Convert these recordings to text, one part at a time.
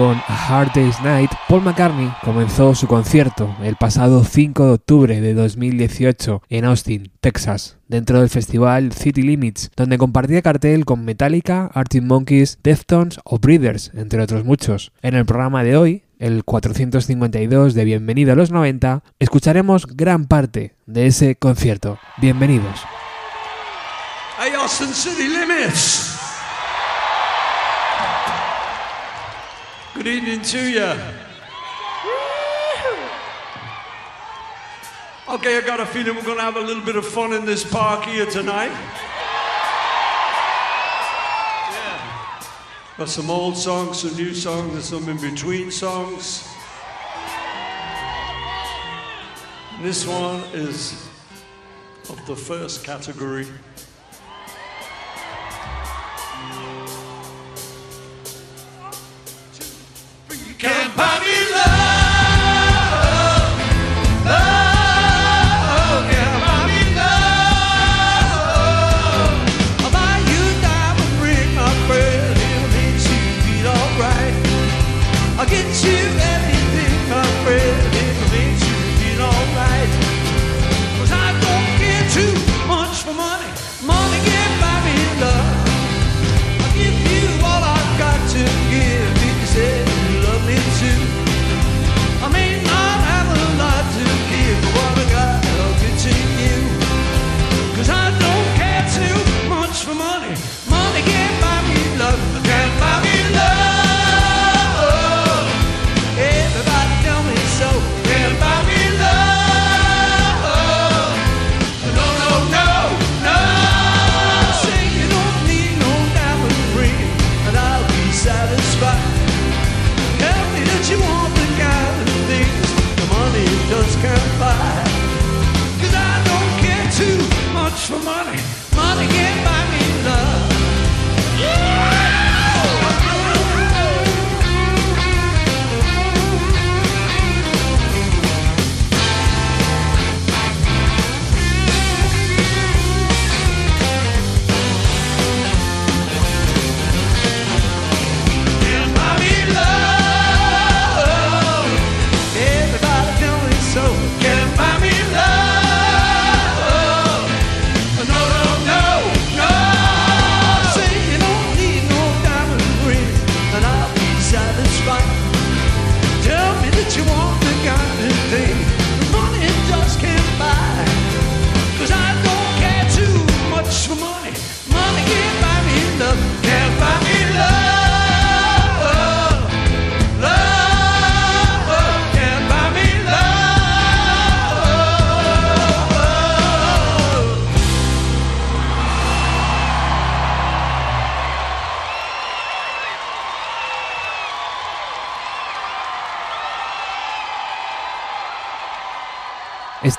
con A Hard Day's Night, Paul McCartney comenzó su concierto el pasado 5 de octubre de 2018 en Austin, Texas, dentro del festival City Limits, donde compartía cartel con Metallica, Arctic Monkeys, Deftones o Breeders, entre otros muchos. En el programa de hoy, el 452 de Bienvenido a los 90, escucharemos gran parte de ese concierto. Bienvenidos. Hey, Austin City Limits. Good evening to you. Okay, I got a feeling we're going to have a little bit of fun in this park here tonight. Got some old songs, some new songs, and some in between songs. This one is of the first category.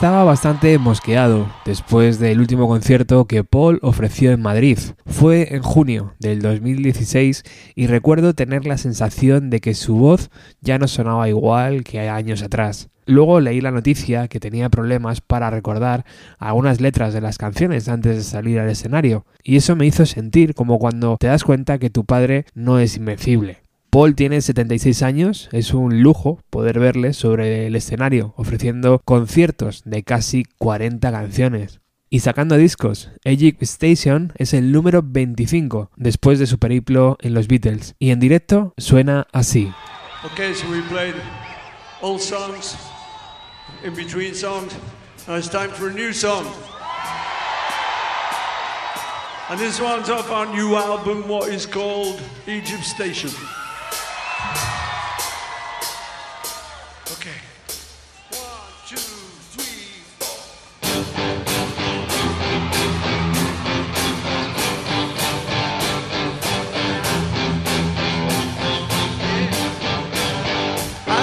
Estaba bastante mosqueado después del último concierto que Paul ofreció en Madrid. Fue en junio del 2016 y recuerdo tener la sensación de que su voz ya no sonaba igual que años atrás. Luego leí la noticia que tenía problemas para recordar algunas letras de las canciones antes de salir al escenario, y eso me hizo sentir como cuando te das cuenta que tu padre no es invencible. Paul tiene 76 años, es un lujo poder verle sobre el escenario ofreciendo conciertos de casi 40 canciones. Y sacando discos, Egypt Station es el número 25 después de su periplo en los Beatles y en directo suena así. Okay, so we played old songs, in between songs. Now it's time for a new song. And this one's off our new album, what is called Egypt Station.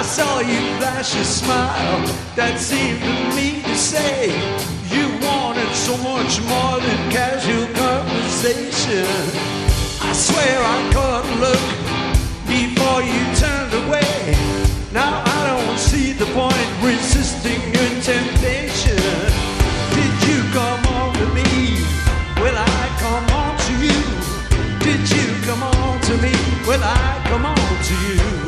Saw you flash a smile. That seemed to me to say. You wanted so much more than casual conversation. I swear I couldn't look before you turned away. Now I don't see the point resisting your temptation. Did you come on to me? Will I come on to you? Did you come on to me? Will I come on to you?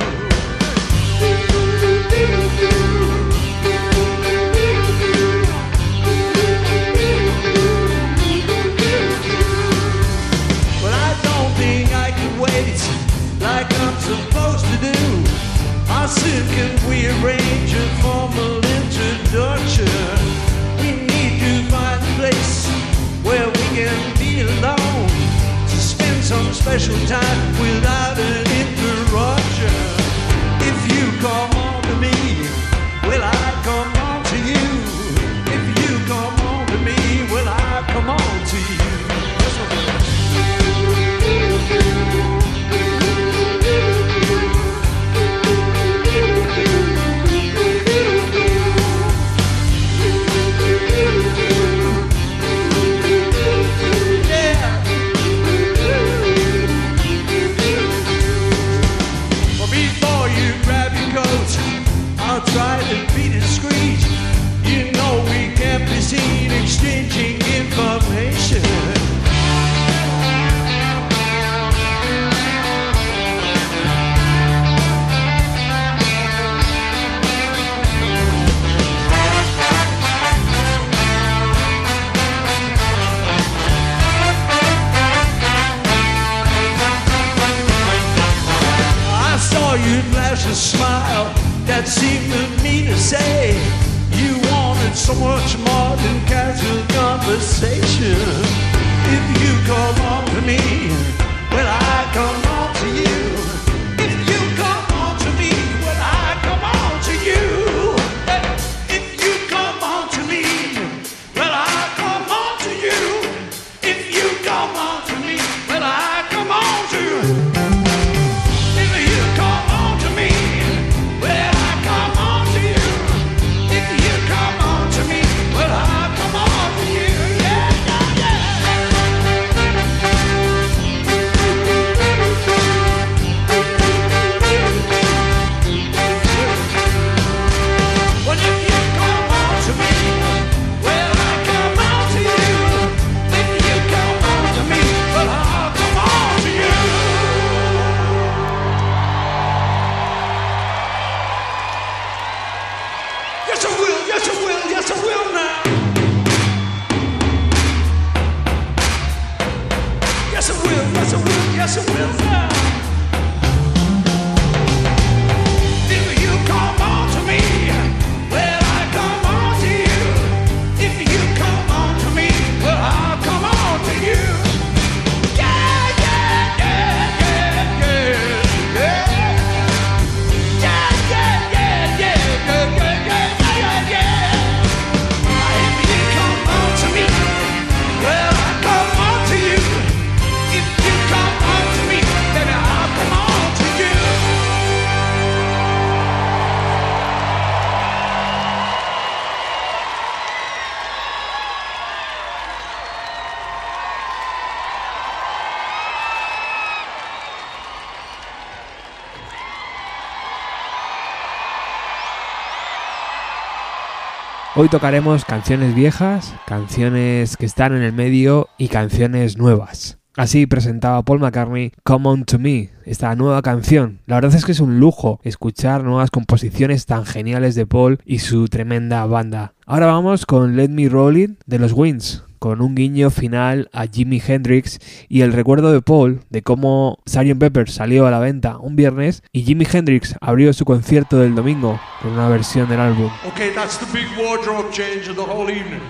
We arrange a formal introduction? We need to find a place where we can be alone to spend some special time without an interruption. If you come on to me, flash a smile that seemed to me to say you wanted so much more than casual conversation. If you come on to me, will I come on to you? Hoy tocaremos canciones viejas, canciones que están en el medio y canciones nuevas. Así presentaba Paul McCartney Come On To Me, esta nueva canción. La verdad es que es un lujo escuchar nuevas composiciones tan geniales de Paul y su tremenda banda. Ahora vamos con Let Me Roll It de los Wings con un guiño final a Jimi Hendrix y el recuerdo de Paul de cómo Sgt. Pepper salió a la venta un viernes y Jimi Hendrix abrió su concierto del domingo con una versión del álbum. Okay, that's the big wardrobe change of the whole evening.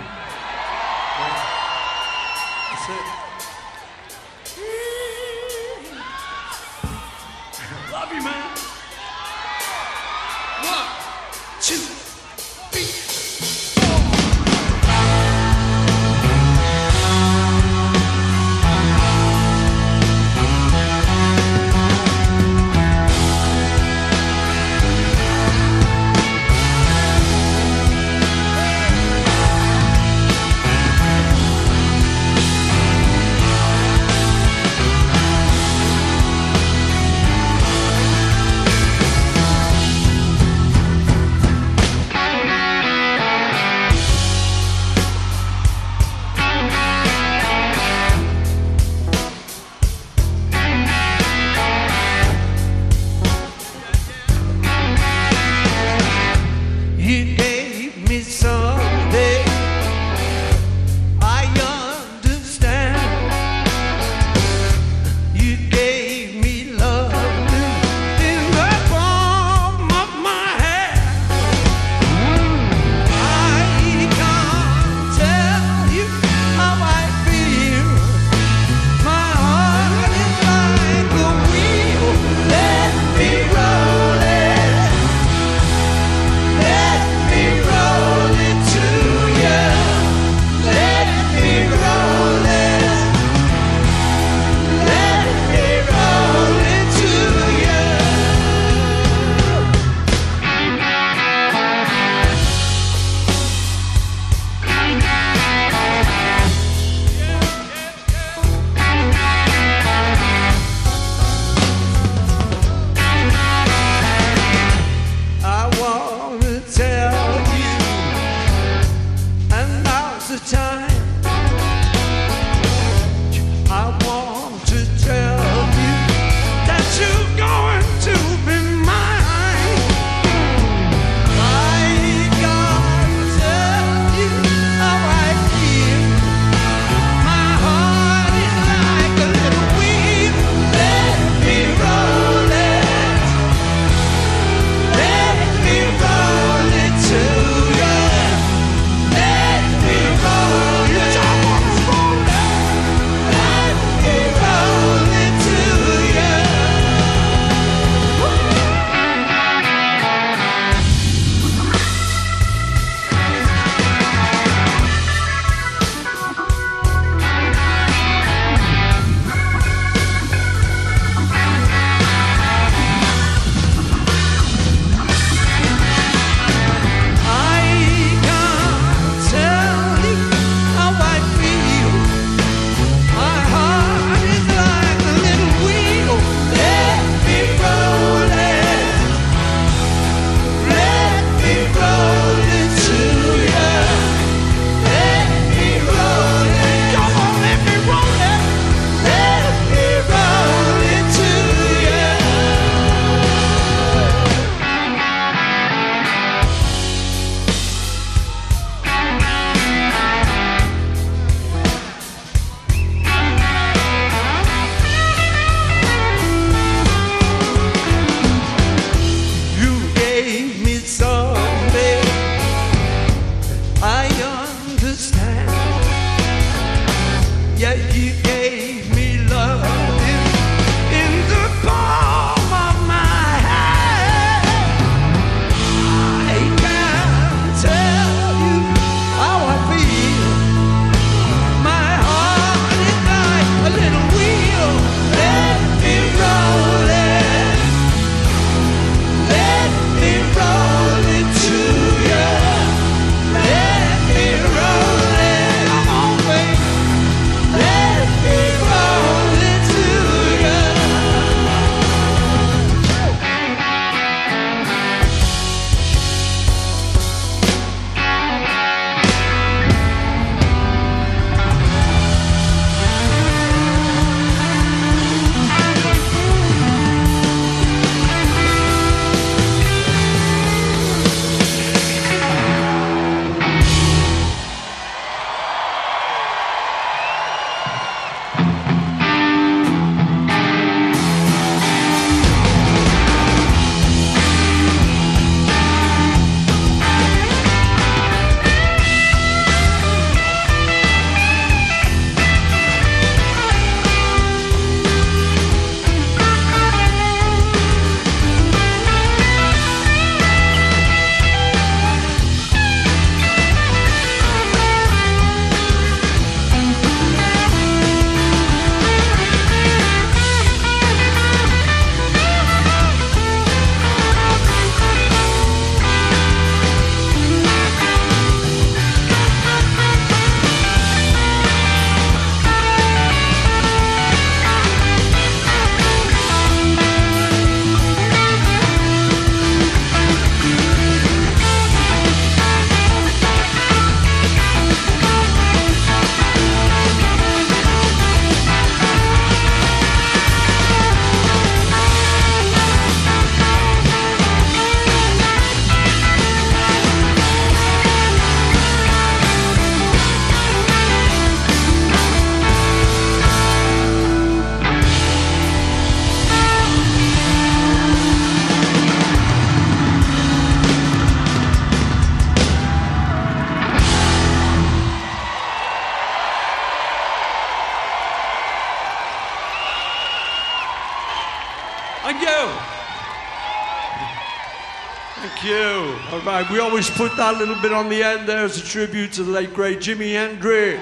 Always put that little bit on the end there as a tribute to the late great Jimi Hendrix.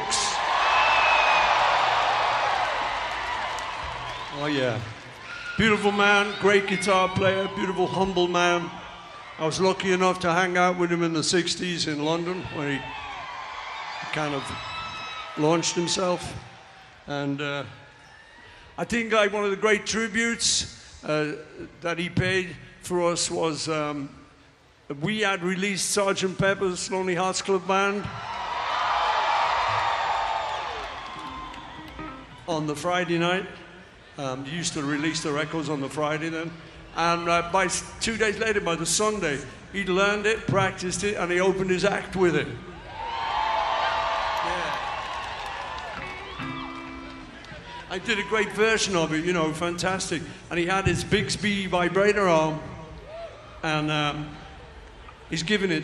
Oh yeah. Beautiful man, great guitar player, beautiful, humble man. I was lucky enough to hang out with him in the 60s in London when he kind of launched himself. And uh, I think like one of the great tributes uh, that he paid for us was um, we had released Sergeant Pepper's Lonely Hearts Club Band on the Friday night. Um, used to release the records on the Friday then. And uh, by two days later, by the Sunday, he learned it, practiced it, and he opened his act with it. I did a great version of it, you know, fantastic. And he had his Bigsby vibrato arm, and um, he's giving it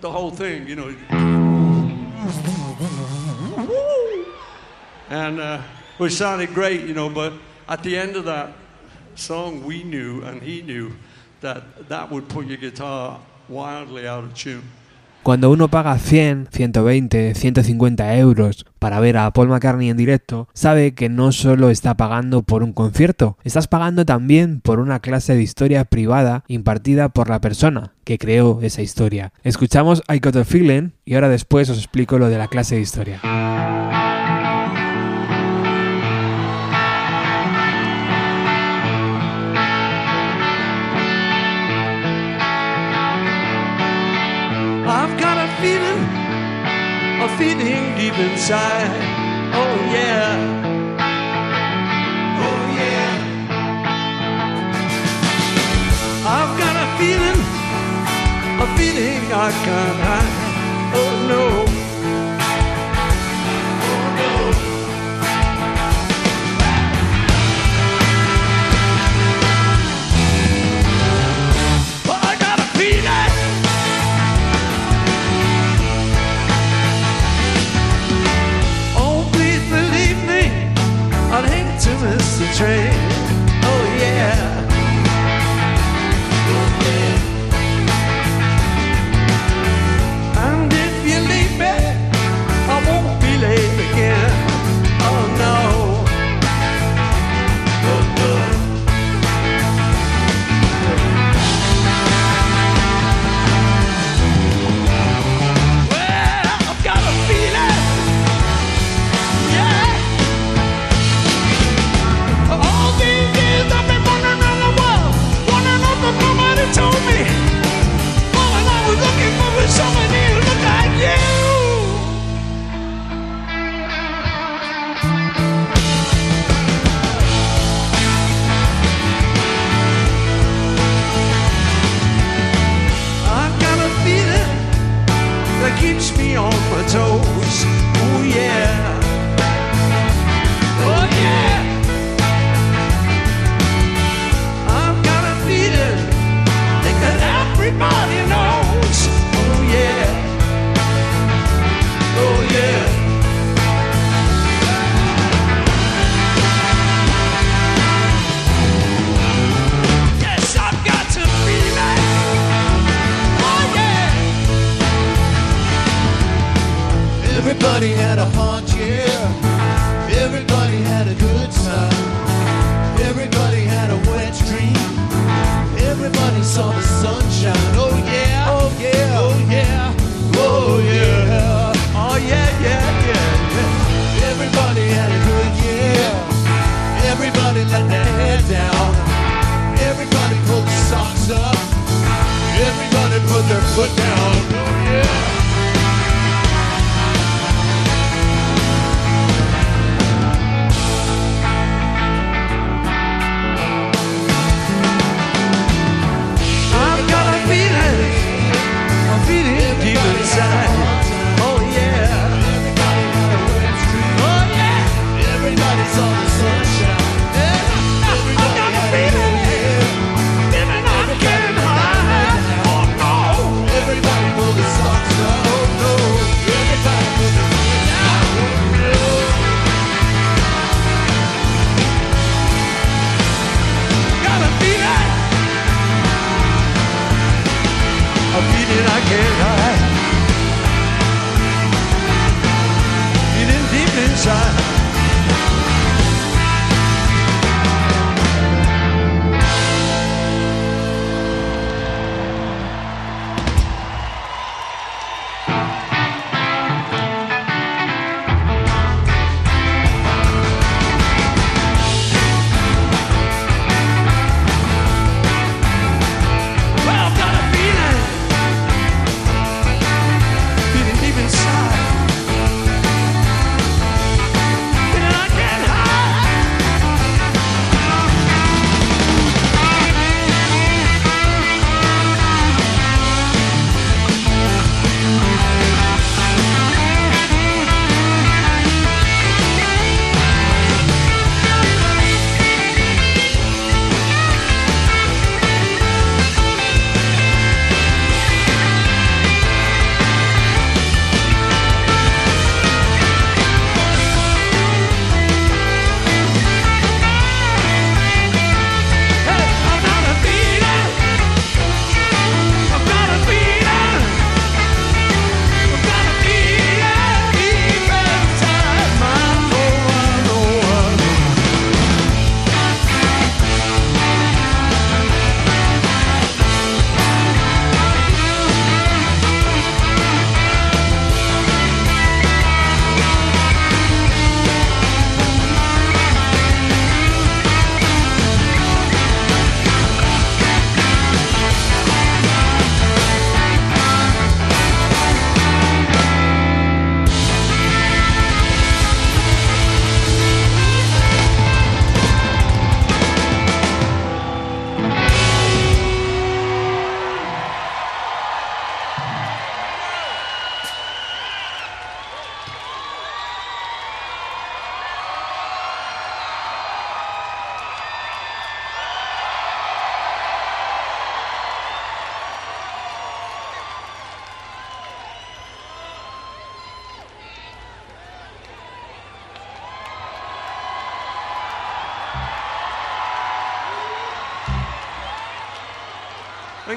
the whole thing, you know. And uh, which sounded great, you know, but at the end of that song, we knew and he knew that that would put your guitar wildly out of tune. Cuando uno paga 100, 120, 150 euros para ver a Paul McCartney en directo, sabe que no solo está pagando por un concierto, estás pagando también por una clase de historia privada impartida por la persona que creó esa historia. Escuchamos I Got a Feeling y ahora después os explico lo de la clase de historia. I've got a feeling, a feeling deep inside. Oh yeah. Oh yeah. I've got a feeling, a feeling I can't hide. Oh no. Train. Keeps me on my toes. Oh yeah. Oh yeah. I've got a feeling that everybody Everybody had a hard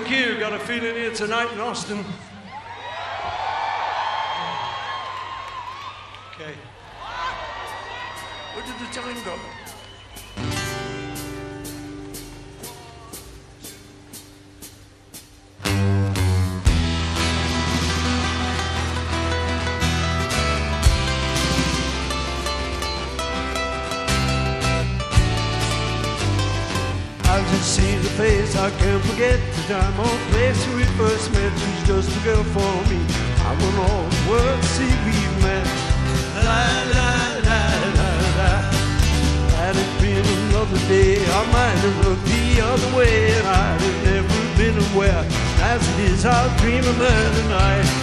Thank you. Got a feeling here tonight in Austin. Okay. Where did the time go? Time or place we first met. She's just a girl for me. I want all the world to see we met. La la la la la. Had it been another day, I might have looked the other way, and I'd have never been aware. As it is, I'll dream of her tonight.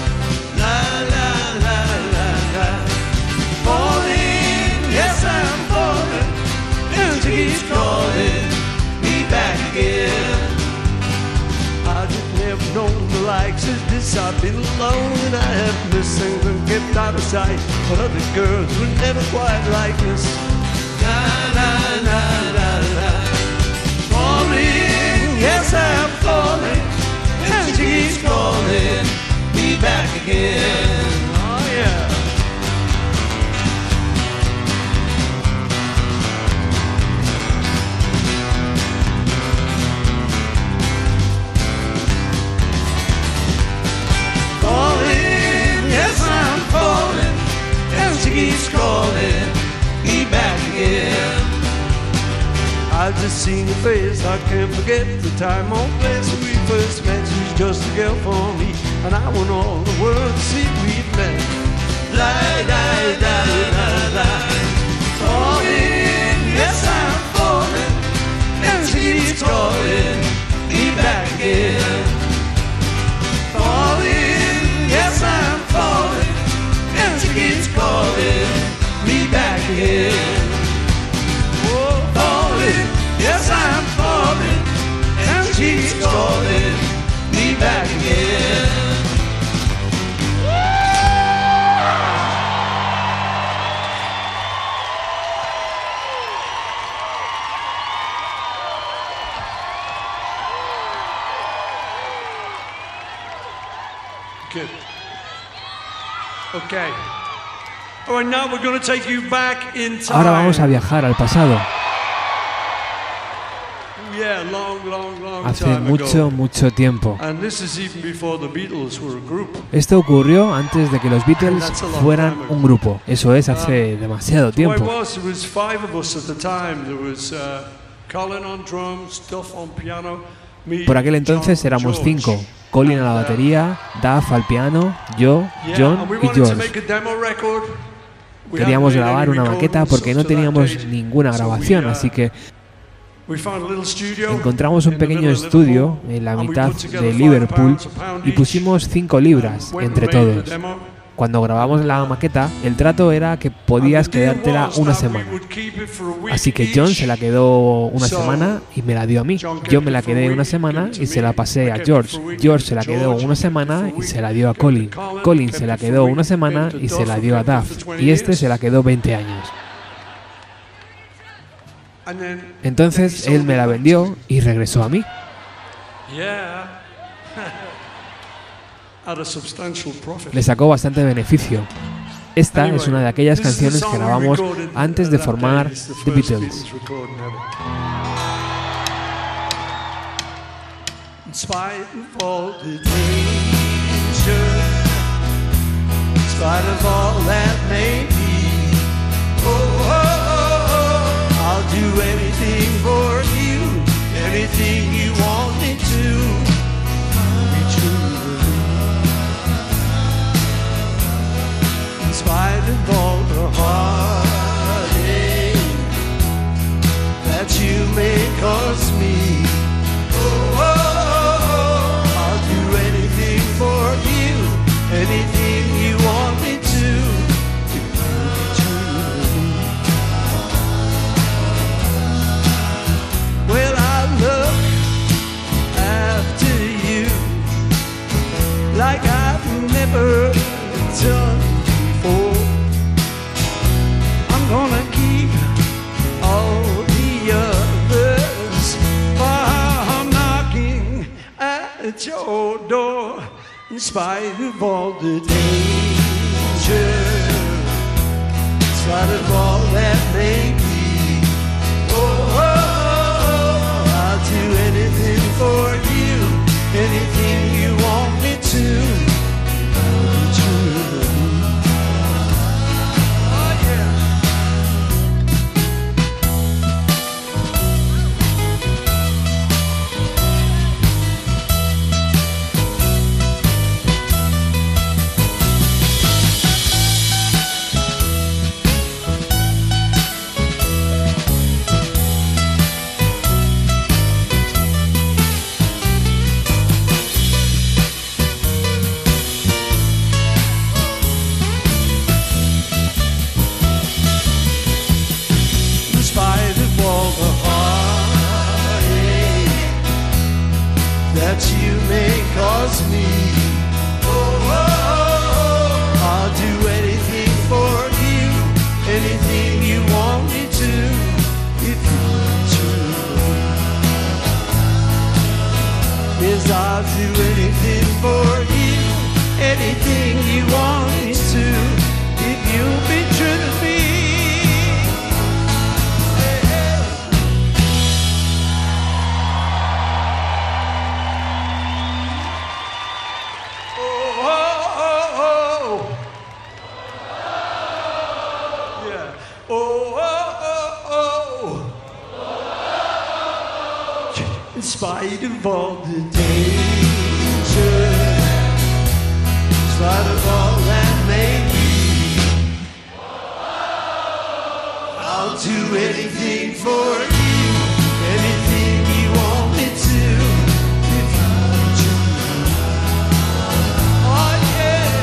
Been alone and I have missed and kept out of sight. But other girls were never quite like this. La la la la la. Falling, yes I'm falling, and she keeps calling me back again. I've just seen your face, I can't forget the time or place we first met. She's just a girl for me, and I want all the world to see we've met. La la la la la, falling, yes I'm falling, and keeps calling me back again falling, yes I'm falling, and keeps calling me back again. Ahora vamos a viajar al pasado. Hace mucho, mucho tiempo. Esto ocurrió antes de que los Beatles fueran un grupo. Eso es, hace demasiado tiempo. Por aquel entonces éramos cinco. Colin a la batería, Duff al piano, yo, John y George. Queríamos grabar una maqueta porque no teníamos ninguna grabación, así que Encontramos un pequeño estudio en la mitad de Liverpool y pusimos 5 libras entre todos. Demo. Cuando grabamos la maqueta, el trato era que podías And the deal quedártela was una that we semana. would keep it for a week Así que John each. se la quedó una So, semana y me la dio a mí. John Yo kept me it la for a quedé week, una semana gave it to y se me. la I pasé a kept it George. for a week, George gave se la it to quedó George, una kept it semana for a y week, se la dio a gave it to Colin. Colin, Colin kept se it la for a quedó week, una semana gave it to y se Duff, la who dio a kept it Duff. for 20 Y este years. se la quedó 20 años. And then Entonces he él sold me it la back to vendió me. y regresó a mí. Le sacó bastante beneficio. Esta es una de aquellas canciones que grabamos antes de formar The Beatles. Spite of all the heartache that you may cause me. Oh, oh, oh, I'll do anything for you, anything you want me to. Well, I look after you like I've never done your door in spite of all the danger, in spite of all that may be. Oh, oh, oh, I'll do anything for you, anything for you, anything you want me to, if you'll be true to me. Oh, oh, oh, oh. Yeah. Oh, oh, oh, oh. In spite of all the danger, spite of all that may be, I'll do anything for you, anything you want me to. If you. Oh yeah,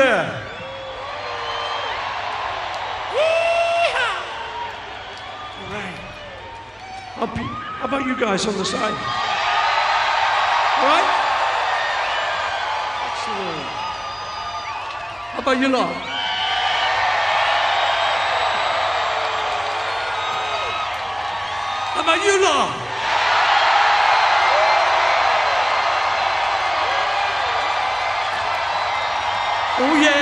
Hallelujah. Yeehaw. All right. How about you guys on the side? All right? Excellent. How about you lot? How about you lot? Oh yeah!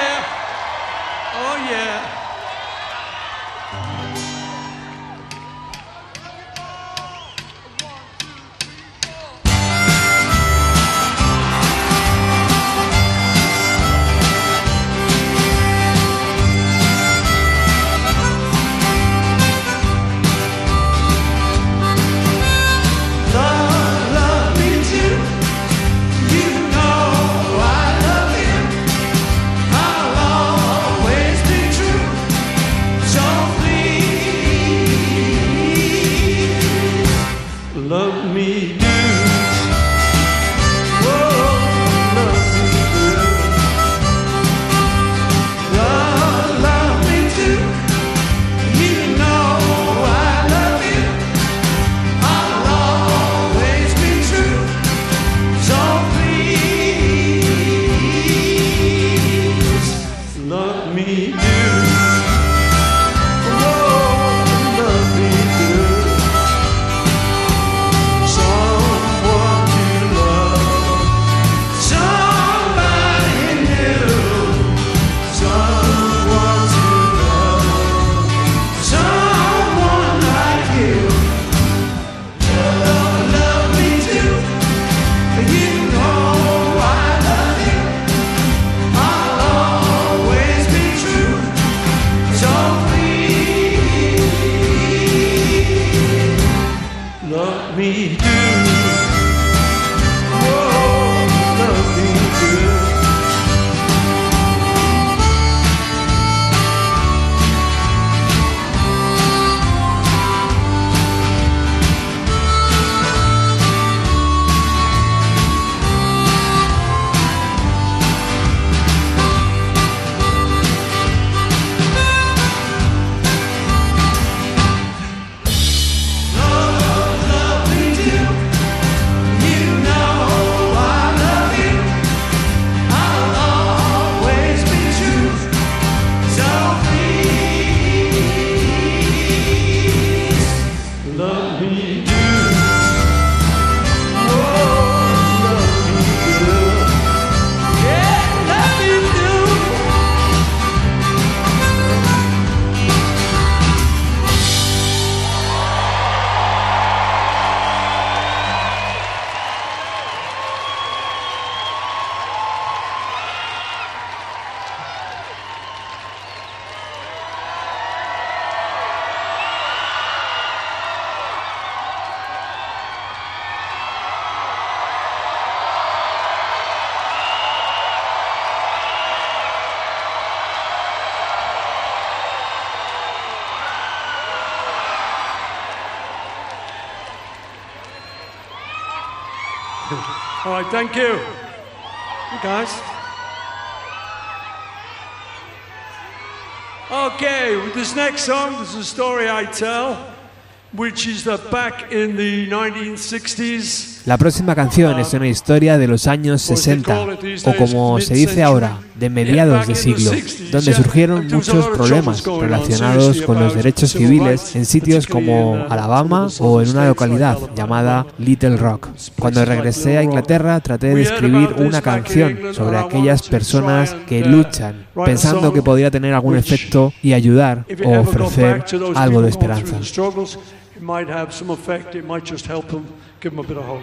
Thank you. You guys. Okay, with this next song, this is a story I tell, which is that back in the 1960s, La próxima canción es una historia de los años 60, o como se dice ahora, de mediados de siglo, donde surgieron muchos problemas relacionados con los derechos civiles en sitios como Alabama o en una localidad llamada Little Rock. Cuando regresé a Inglaterra traté de escribir una canción sobre aquellas personas que luchan, pensando que podría tener algún efecto y ayudar o ofrecer algo de esperanza. give them a bit of hope.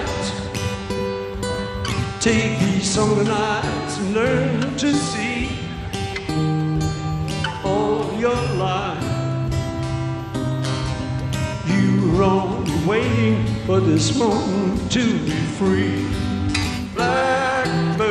Take these summer nights and learn to see all your life. You were only waiting for this moment to be free. Blackbird,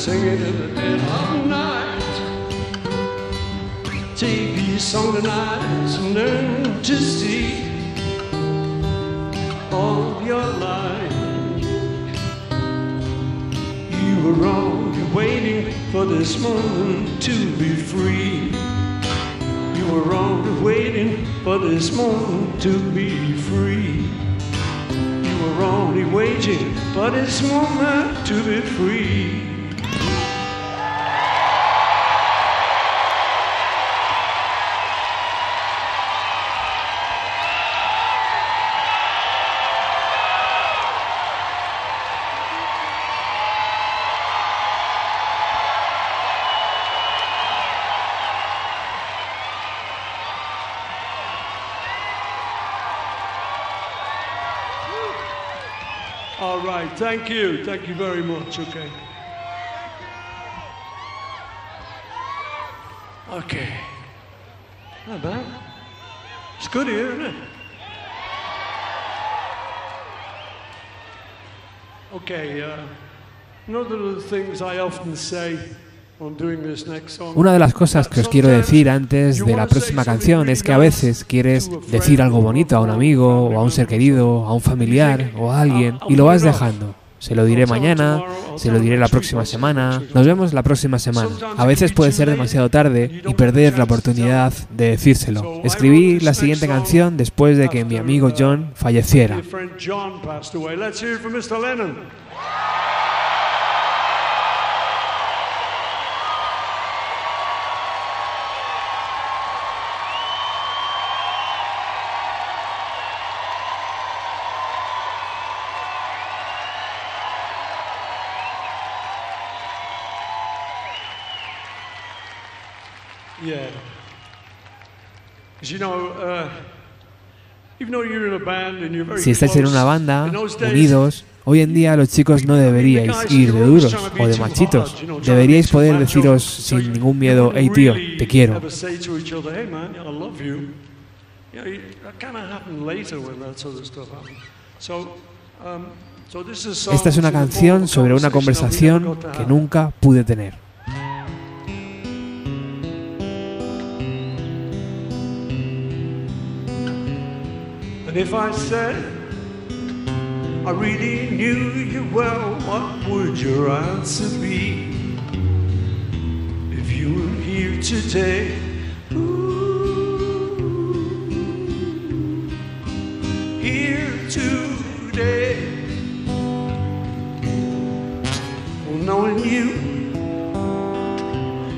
Blackbird singing in the dead of night. Take these song tonight and learn to see all of your life. You were only waiting for this moment to be free. You were only waiting for this moment to be free. You were only waiting for this moment to be free. Thank you. Thank you very much. Okay. Okay. Not bad. It's good here, isn't it? Okay, uh, one of the things I often say Una de las cosas que os quiero decir antes de la próxima canción es que a veces quieres decir algo bonito a un amigo o a un ser querido, a un familiar o a alguien y lo vas dejando. Se lo diré mañana, se lo diré la próxima semana, nos vemos la próxima semana. A veces puede ser demasiado tarde y perder la oportunidad de decírselo. Escribí la siguiente canción después de que mi amigo John falleciera. Si estáis en una banda, unidos, hoy en día los chicos no deberíais ir de duros o de machitos. Deberíais poder deciros sin ningún miedo, hey tío, te quiero. Esta es una canción sobre una conversación que nunca pude tener. And if I said I really knew you well, what would your answer be? If you were here today, ooh, here today, well, knowing you,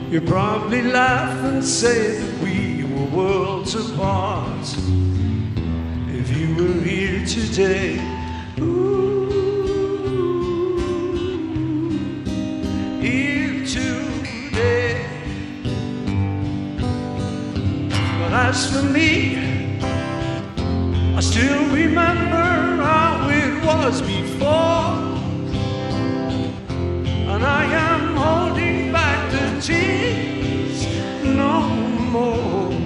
you'd probably laugh and say that we were worlds apart were here today. Ooh, here today. But as for me, I still remember how it was before. And I am holding back the tears no more.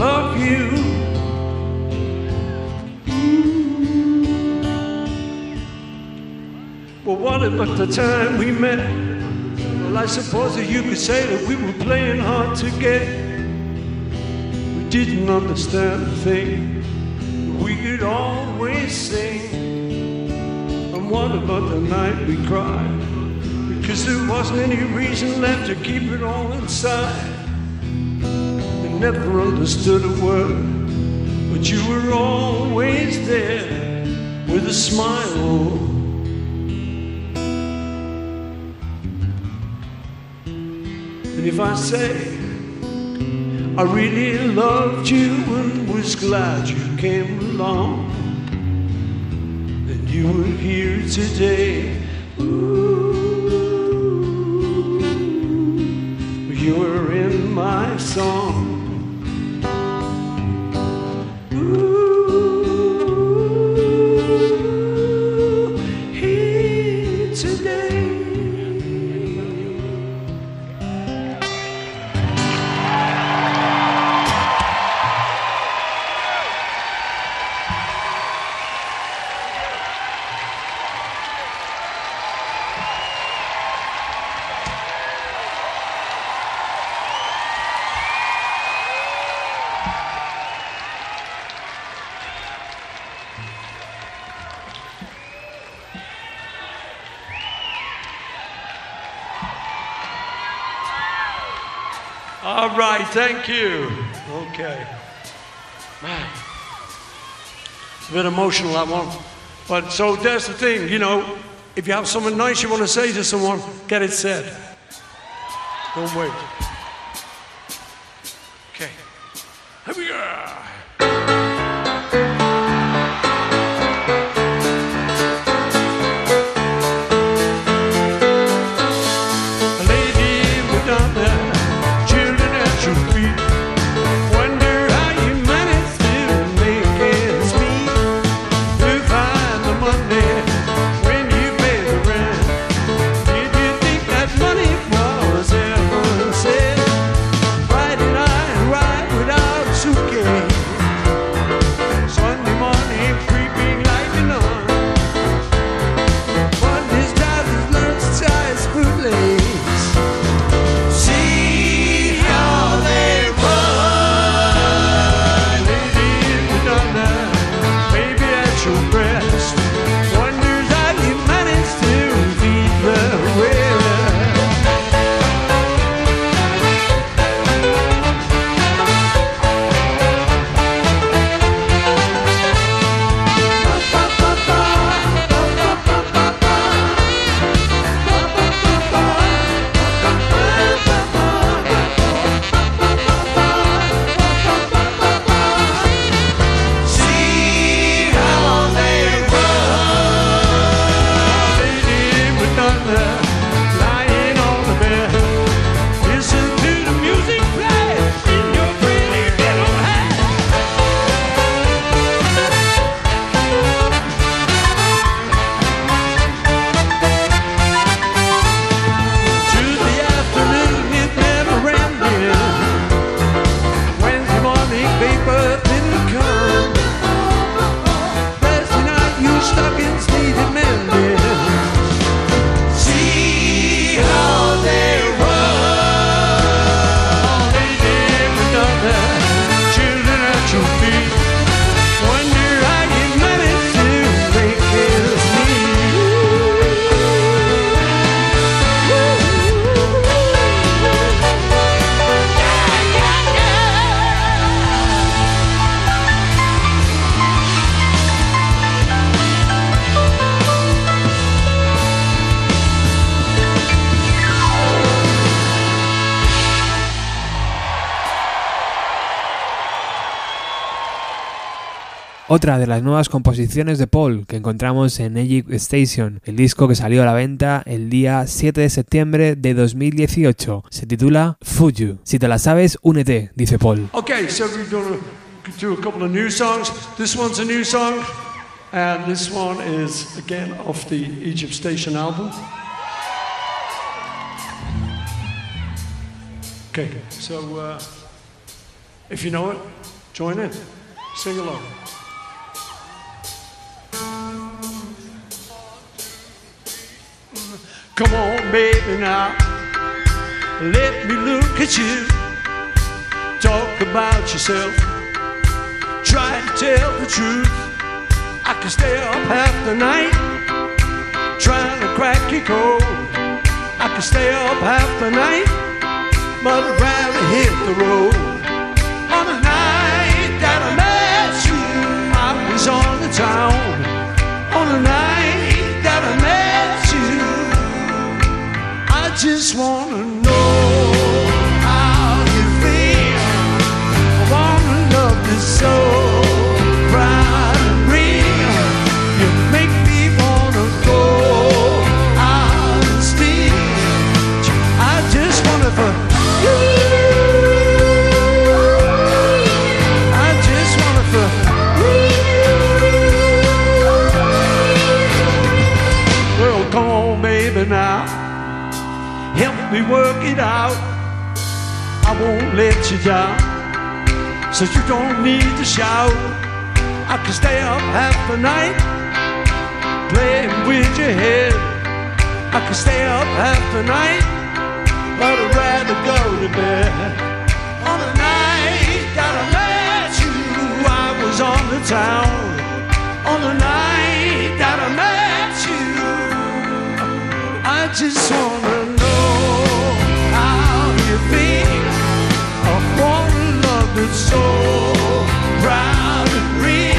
Love you. Mm. Well, what about the time we met? Well, I suppose that you could say that we were playing hard to get. We didn't understand a thing. We could always sing. And what about the night we cried? Because there wasn't any reason left to keep it all inside. Never understood a word, but you were always there with a smile. And if I say I really loved you and was glad you came along, then you were here today. Ooh, you were in my song. Right, thank you. Okay. Man. It's a bit emotional, that one. But so that's the thing, you know, if you have something nice you want to say to someone, get it said. Don't wait. Otra de las nuevas composiciones de Paul que encontramos en Egypt Station, el disco que salió a la venta el día 7 de septiembre de 2018. Se titula Fuju. Si te la sabes, únete, dice Paul. Okay, so we're gonna do a couple of new songs. This one's a new song, and this one is again off the Egypt Station album. Okay, so uh, if you know it, join in, sing along. Come on, baby, now. Let me look at you. Talk about yourself. Try to tell the truth. I can stay up half the night trying to crack your code. I can stay up half the night, but I'd rather hit the road. On the night that I met you, I was on the town. On the night just wanna know how you feel. I wanna love you so me work it out. I won't let you down. So you don't need to shout. I can stay up half the night playing with your head. I can stay up half the night, but I'd rather go to bed. On the night that I met you, I was on the town. On the night that I met you, I just wanna you feel. I wanna love it so proud and real.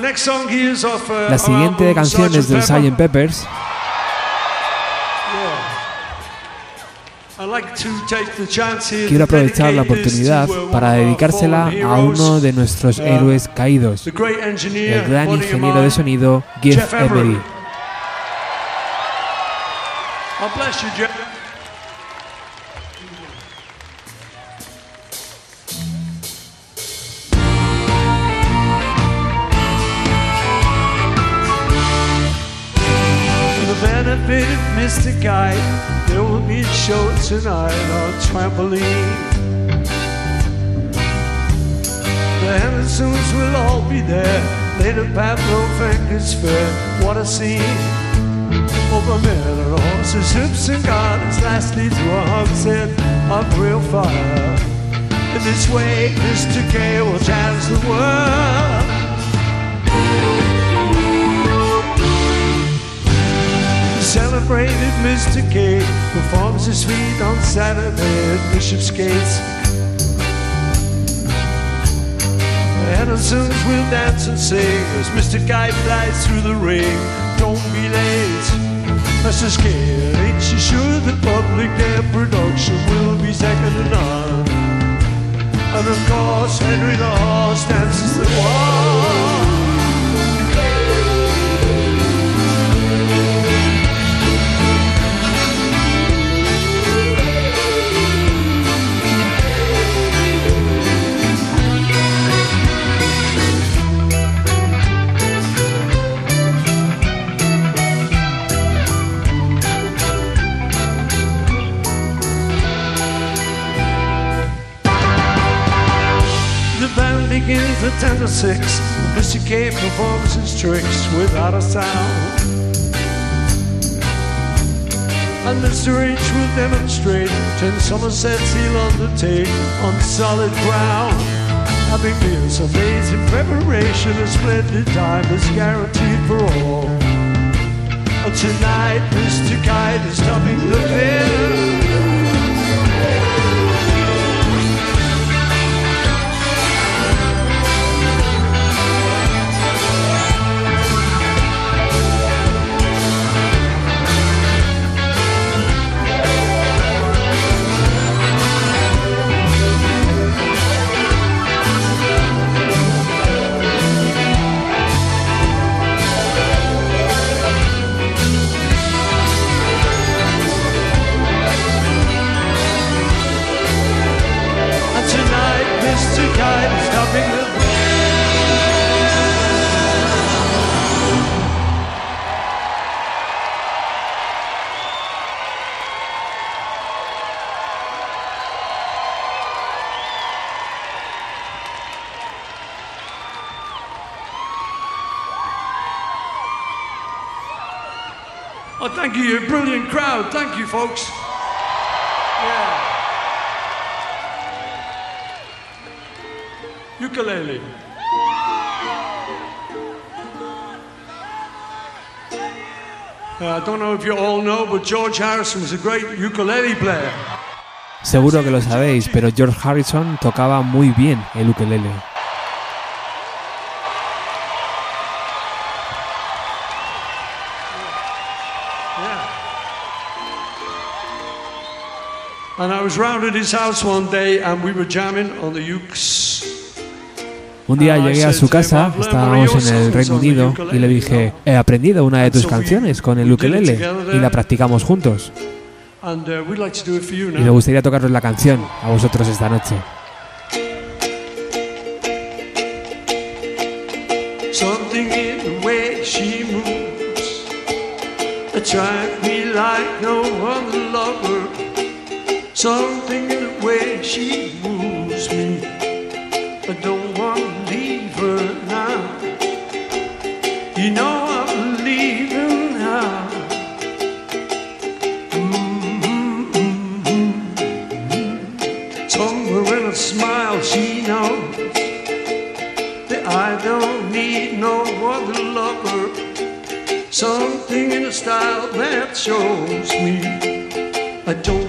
La our siguiente canción es del Sgt. Pepper. Sgt. Peppers Quiero aprovechar la oportunidad para dedicársela a uno de nuestros héroes caídos, el gran ingeniero de sonido Jeff Emery. Trampoline. The Hendersons will all be there. Later, Pablo Fanque's fair. What a scene! Over men and horses, hips and gardens, lastly to a hogshead of real fire. In this way, Mr. K will challenge the world. celebrated Mr. K performs on Saturday at Bishopsgate. The Hendersons will dance and sing as Mr. Guy flies through the ring. Don't be late, Mr. K. Ain't you sure the public their production will be second to none? And of course, Henry the Horse dances the waltz. At 10 to 6. Mr. K performs his tricks without a sound. And Mr. H will demonstrate 10 Somersets he'll undertake on solid ground. Having meals amazing preparation, a splendid time is guaranteed for all. And tonight, Mr. Kite is topping the bill. Folks. Yeah. Ukulele. Uh, I don't know if you all know, but George Harrison was a great ukulele player. Seguro que lo sabéis, pero George Harrison tocaba muy bien el ukulele. And I was round at his house one day and we were jamming on the ukes. Un día llegué a su casa, estábamos en el Reino Unido, y le dije, he aprendido una de tus canciones con el ukelele y la practicamos juntos. Y me gustaría tocaros la canción a vosotros esta noche. Something in the way she moves attract me like no other lover. Something in the way she moves me. I don't want to leave her now. You know I'm leaving now. Mm-hmm. Somewhere in a smile she knows that I don't need no other lover. Something in the style that shows me I don't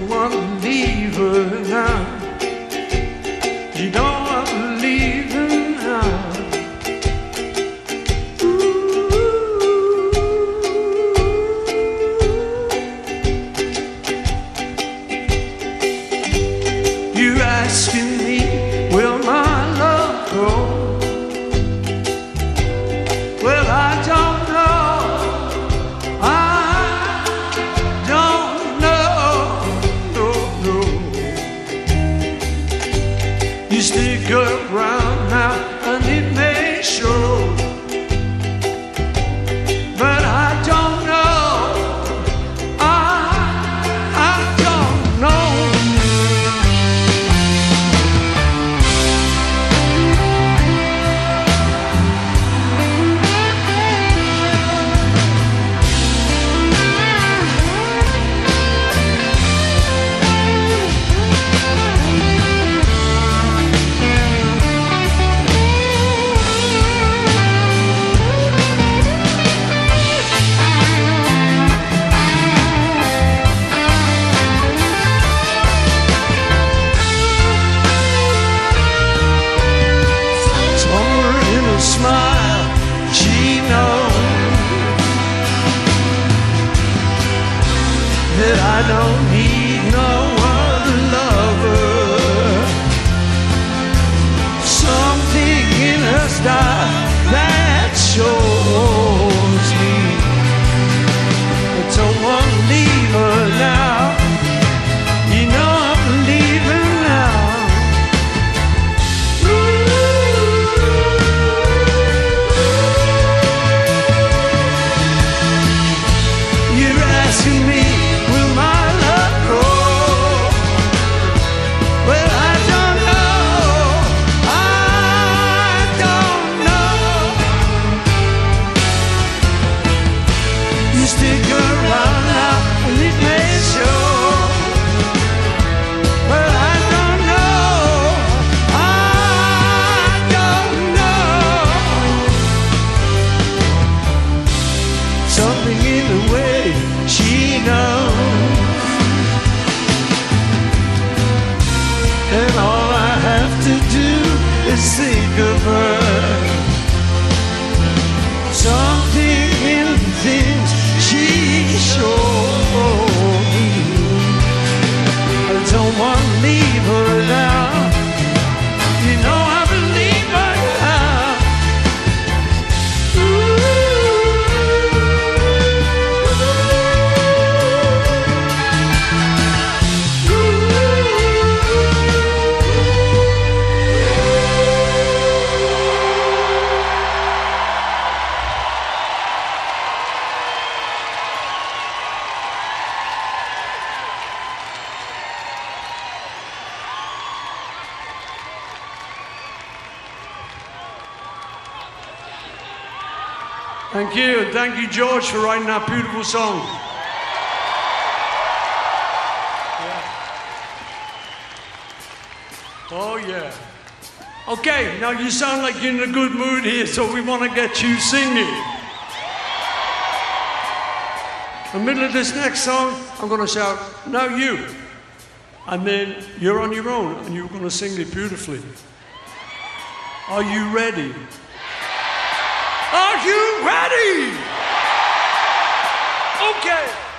thank you, George, for writing that beautiful song. Yeah. Oh, yeah. Okay, now you sound like you're in a good mood here, so we want to get you singing. In the middle of this next song, I'm going to shout, Now you. And then you're on your own and you're going to sing it beautifully. Are you ready? Are you ready? Okay.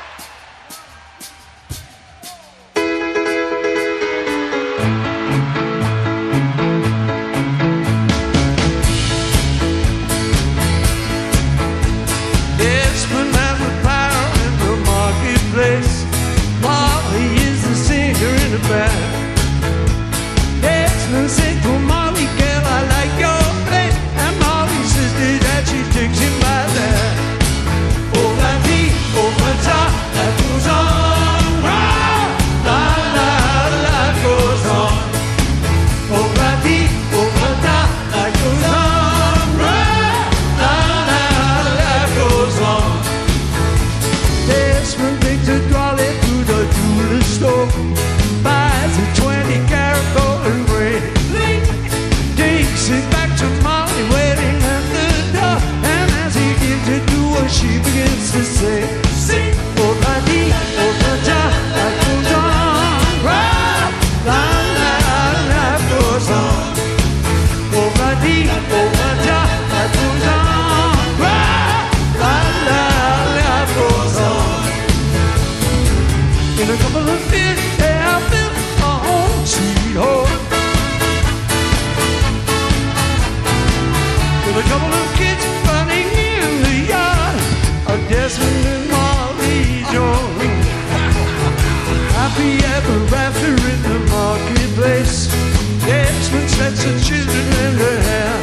sets of children in her hair.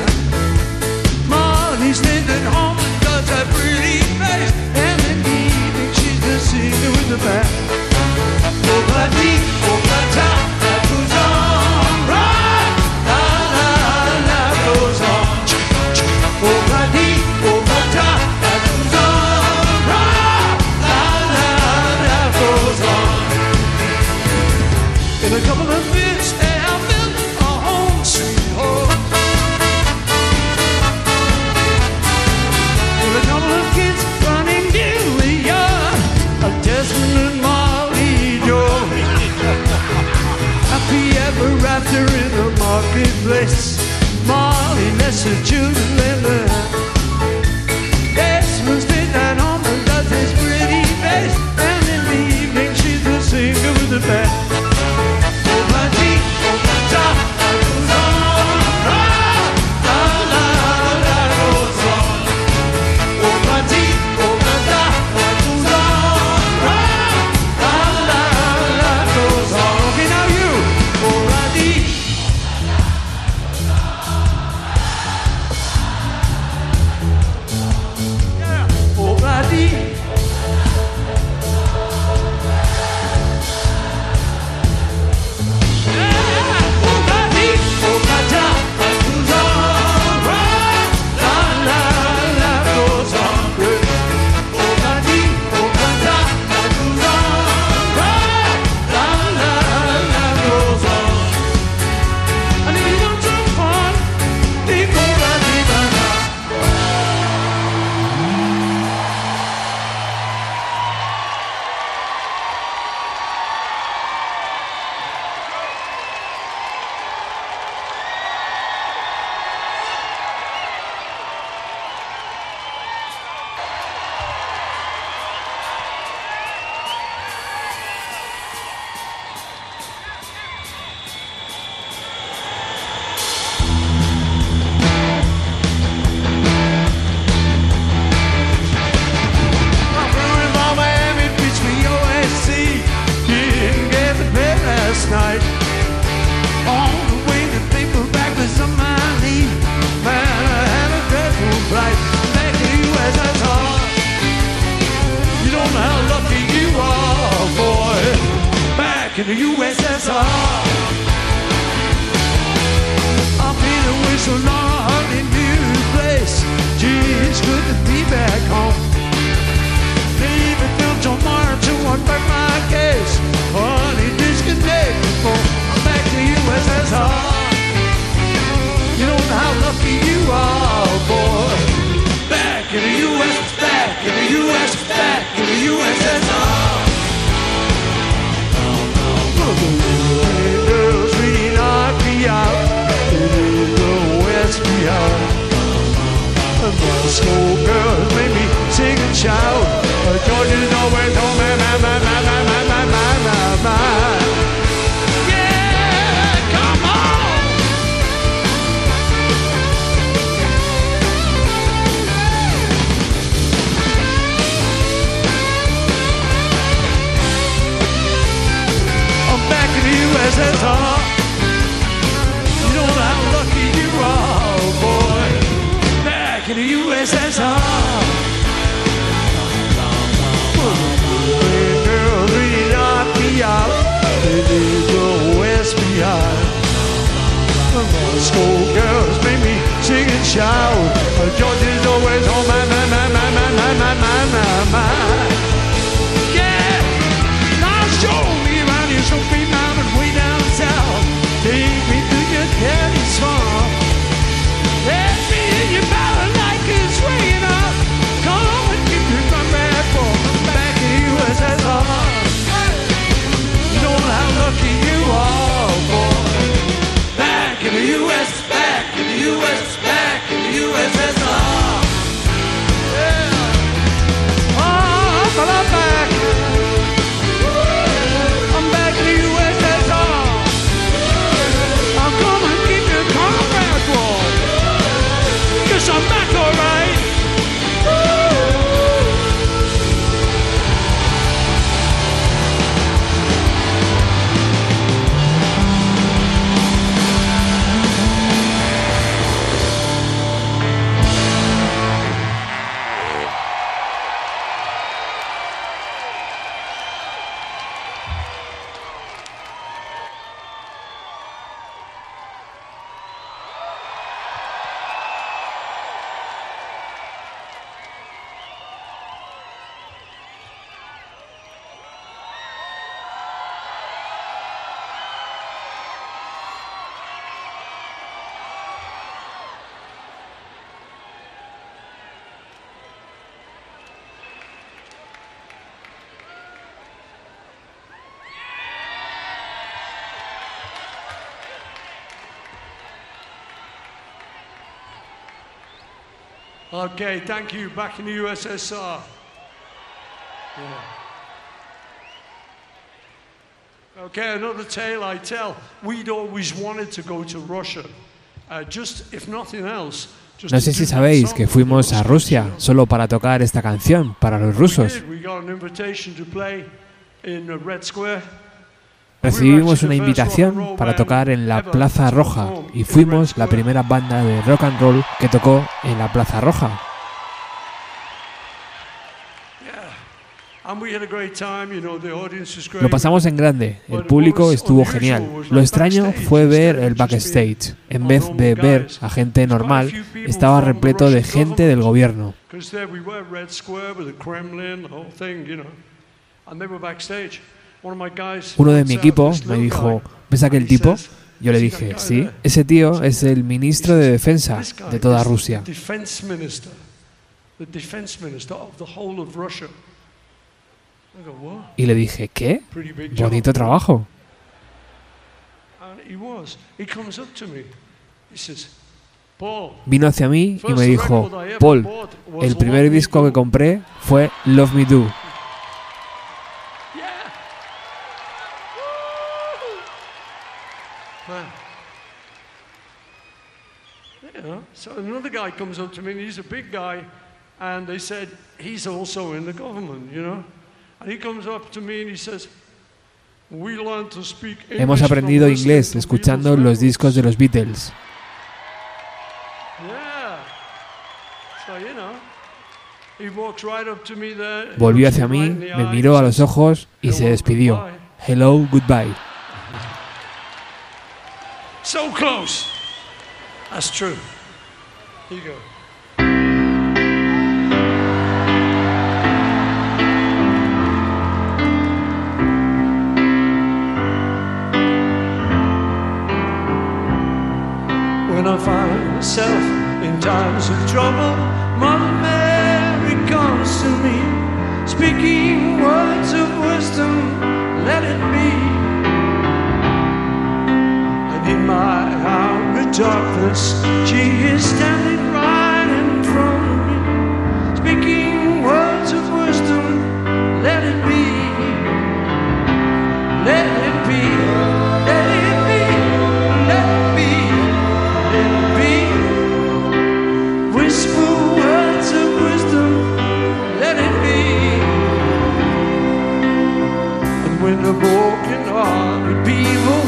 Molly's standing home and does that pretty face. And in the evening she's the singer with the band. presents are. You know oh how lucky you are, boy. Back in the USSR. Me oh. girls, me sing and shout. Georgia Okay, thank you. Back in the USSR. Yeah. Okay, another tale I tell. We'd always wanted to go to Russia. Uh, just, if nothing else, just No sé si sabéis que fuimos a Rusia solo para tocar esta canción para los We rusos. Recibimos una invitación para tocar en la Plaza Roja y fuimos la primera banda de rock and roll que tocó en la Plaza Roja. Lo pasamos en grande, el público estuvo genial. Lo extraño fue ver el backstage. En vez de ver a gente normal, estaba repleto de gente del gobierno. Uno de mi equipo me dijo, ¿ves aquel tipo? Yo le dije, sí, ese tío es el ministro de Defensa de toda Rusia. Y le dije, ¿qué? Bonito trabajo. Vino hacia mí y me dijo, Paul, el primer disco que compré fue Love Me Do so another guy comes up to me, and he's a big guy, and they said he's also in the government, you know. And he comes up to me and he says, "We learned to speak English Hemos aprendido inglés escuchando los records." discos de los Beatles. Volvió hacia mí, me miró a los ojos y se "Hello, despidió. goodbye." Hello, goodbye. So close. That's true. Here you go. When I find myself in times of trouble, Mother Mary comes to me, speaking words of wisdom, let it be. Darkness, she is standing right in front of me, speaking words of wisdom, let it be. Let it be, let it be, let it be, let it be. Whisper words of wisdom, let it be. And when the broken hearted people living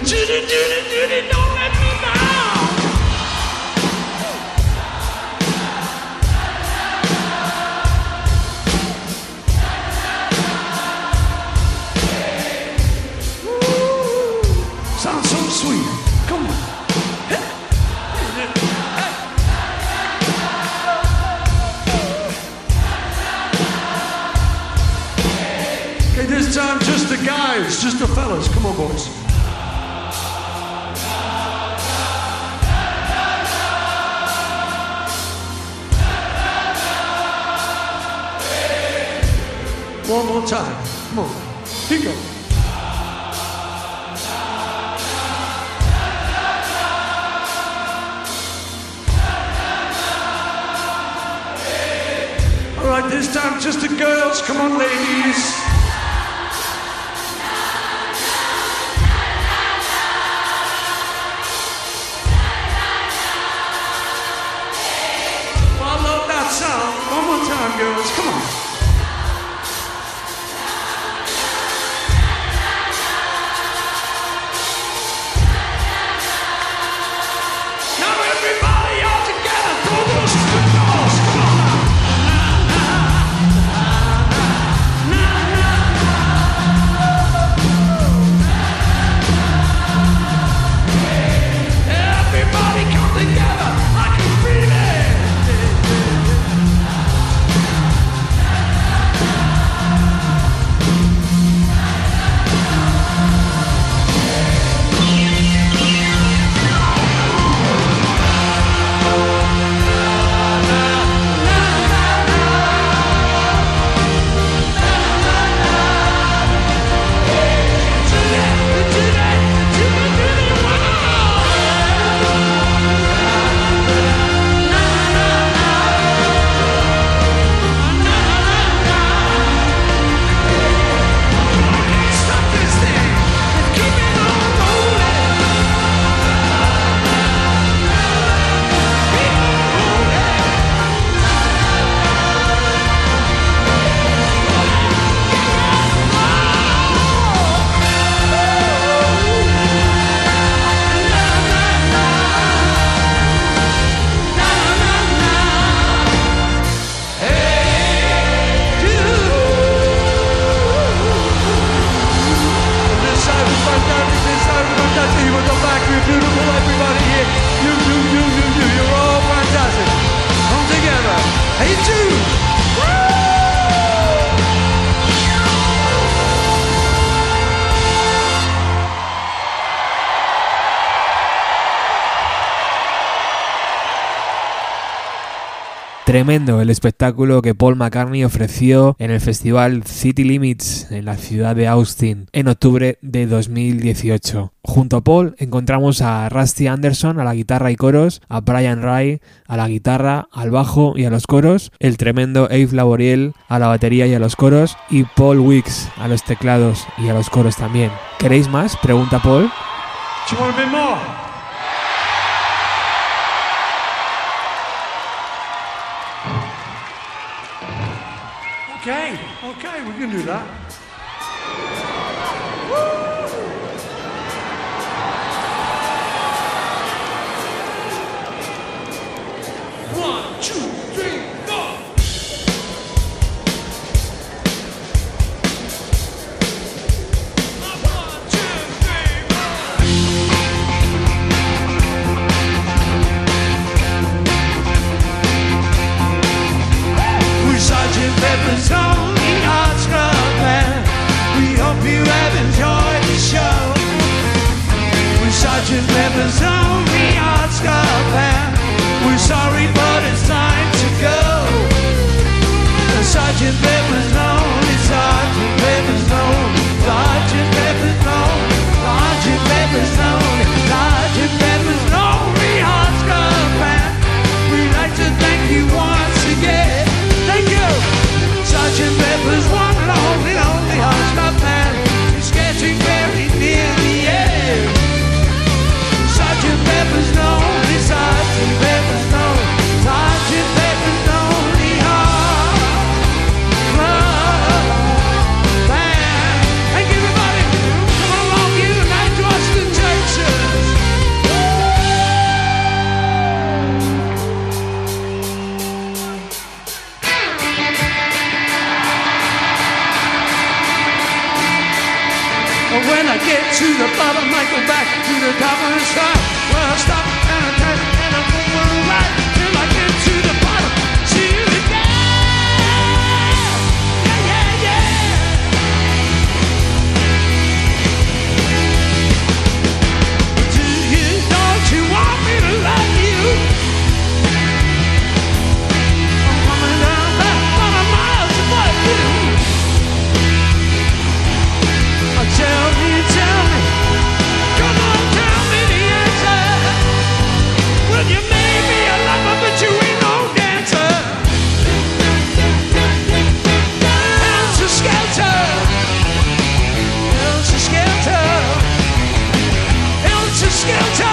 Judy, Judy, Judy, don't let me down. Sounds so sweet. Come on. Okay, this time just the guys, just the fellas. Come on, boys. more time. Come on. Here. All right, this time just the girls. Come on, ladies. Tremendo el espectáculo que Paul McCartney ofreció en el festival City Limits en la ciudad de Austin en octubre de 2018. Junto a Paul encontramos a Rusty Anderson a la guitarra y coros, a Brian Ray a la guitarra, al bajo y a los coros, el tremendo Abe Laboriel a la batería y a los coros y Paul Wicks a los teclados y a los coros también. ¿Queréis más? Pregunta Paul. Do that. One, two, three. One, two, three, Sergeant Pepper's Lonely Sergeant Pepper's Lonely Hearts Club Band. We're sorry, but it's time to go. Sergeant Pepper's Lonely, go back to the top of the sky. skill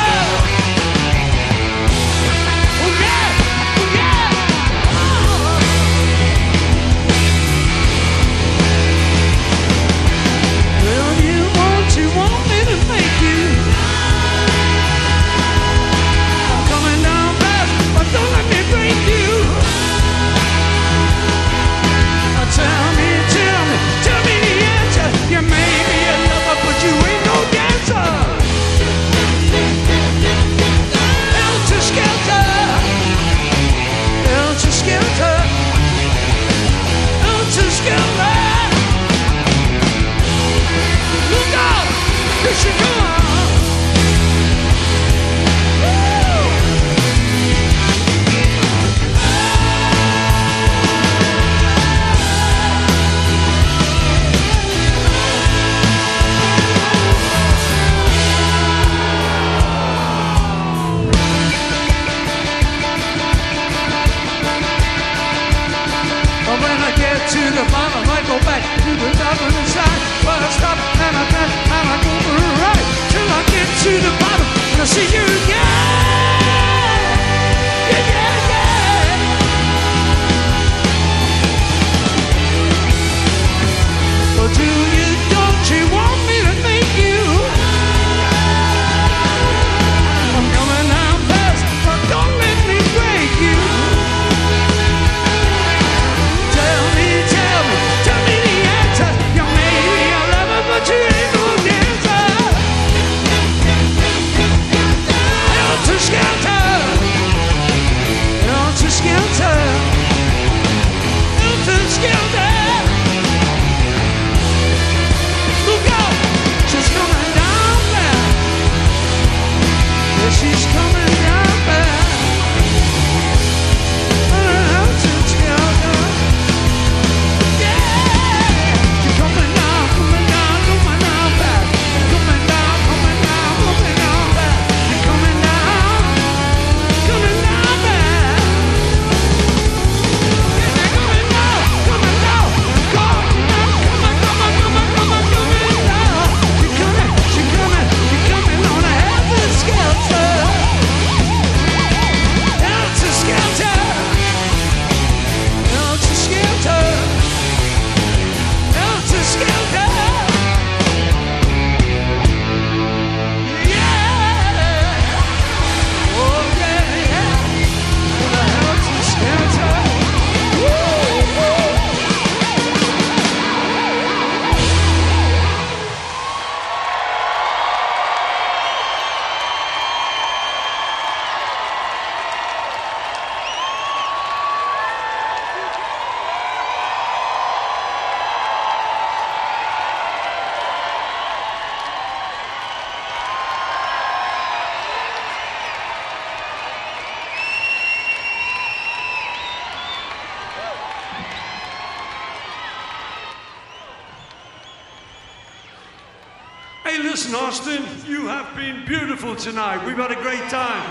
Hey, listen, Austin, you have been beautiful tonight. We've had a great time.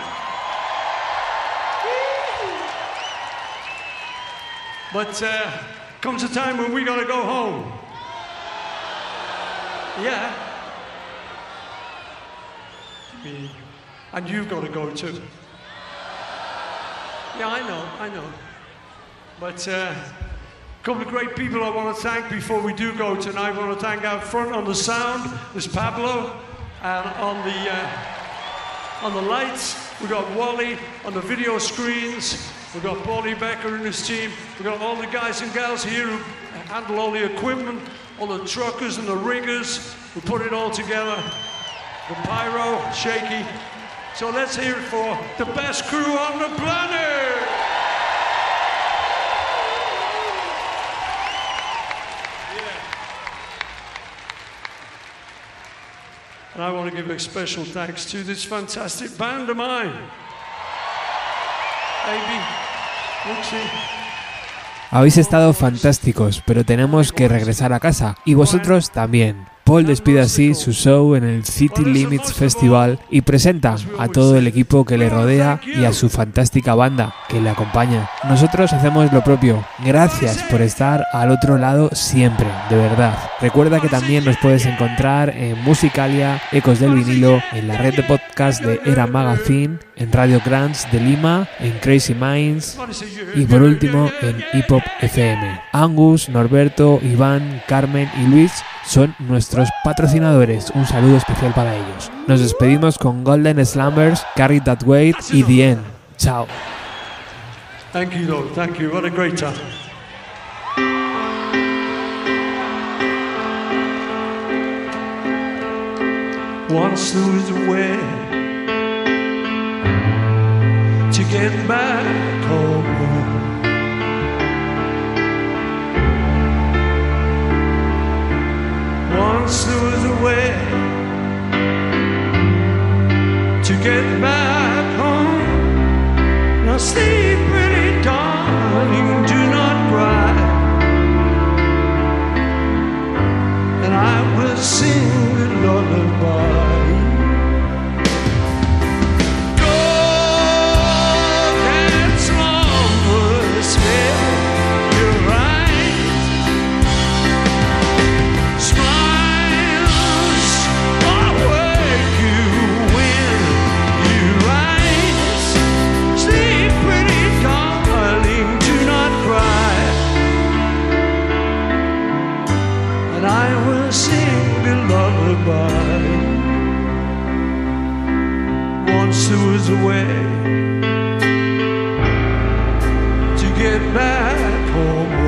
But uh, comes a time when we gotta go home. Yeah. Me. And you've got to go too. Yeah, I know, I know. But uh, couple of great people I want to thank before we do go tonight. I want to thank out front on the sound, there's Pablo, and on the uh, on the lights, we got Wally on the video screens. We've got Paulie Becker and his team. We've got all the guys and gals here who handle all the equipment, all the truckers and the riggers who put it all together. The pyro, shaky. So let's hear it for the best crew on the planet. And I want to give a special thanks to this fantastic band of mine. Habéis estado fantásticos, pero tenemos que regresar a casa. Y vosotros también. Paul despide así su show en el City Limits Festival y presenta a todo el equipo que le rodea y a su fantástica banda que le acompaña. Nosotros hacemos lo propio. Gracias por estar al otro lado siempre, de verdad. Recuerda que también nos puedes encontrar en Musicalia, Ecos del Vinilo, en la red de podcast de Era Magazine, en Radio Grants de Lima, en Crazy Minds y por último en Hip Hop FM. Angus, Norberto, Iván, Carmen y Luis son nuestros patrocinadores. Un saludo especial para ellos. Nos despedimos con Golden Slumbers, Carry That Weight y The End. Chao. Thank you, though. Thank you. What a great time. Once to get back home. Once there was a way to get back home. Now sleep, pretty darling, do not cry. And I will sing a lullaby. Once there a way to get back homeward.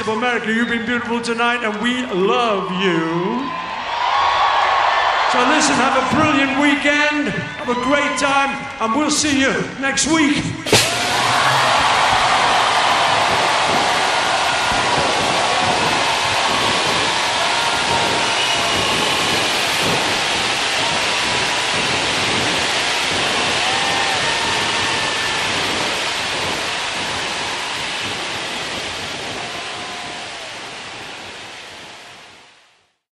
Of America, you've been beautiful tonight, and we love you. So listen, have a brilliant weekend, have a great time, and we'll see you next week.